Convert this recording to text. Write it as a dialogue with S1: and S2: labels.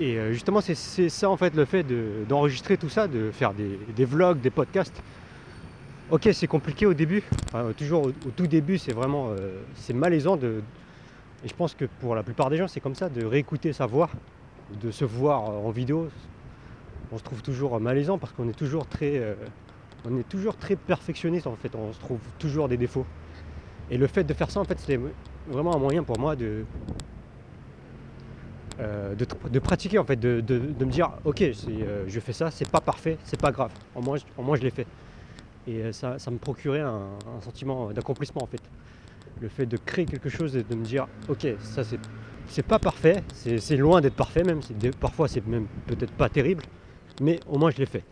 S1: Et euh, justement, c'est ça en fait le fait d'enregistrer tout ça, de faire des, vlogs, des podcasts. Ok, c'est compliqué au début. toujours au, tout début, c'est vraiment euh, c'est malaisant de. Et je pense que pour la plupart des gens, c'est comme ça, de réécouter sa voix, de se voir en vidéo. On se trouve toujours malaisant parce qu'on est toujours très, euh, on est toujours très perfectionniste en fait. On se trouve toujours des défauts. Et le fait de faire ça, en fait, c'est vraiment un moyen pour moi de, euh, de, pratiquer en fait, de, me dire ok euh, je fais ça, c'est pas parfait, c'est pas grave, au moins, je l'ai fait. Et euh, ça, me procurait un, sentiment d'accomplissement en fait. Le fait de créer quelque chose et de me dire ok ça c'est pas parfait, c'est loin d'être parfait même, parfois c'est même peut-être pas terrible, mais au moins je l'ai fait.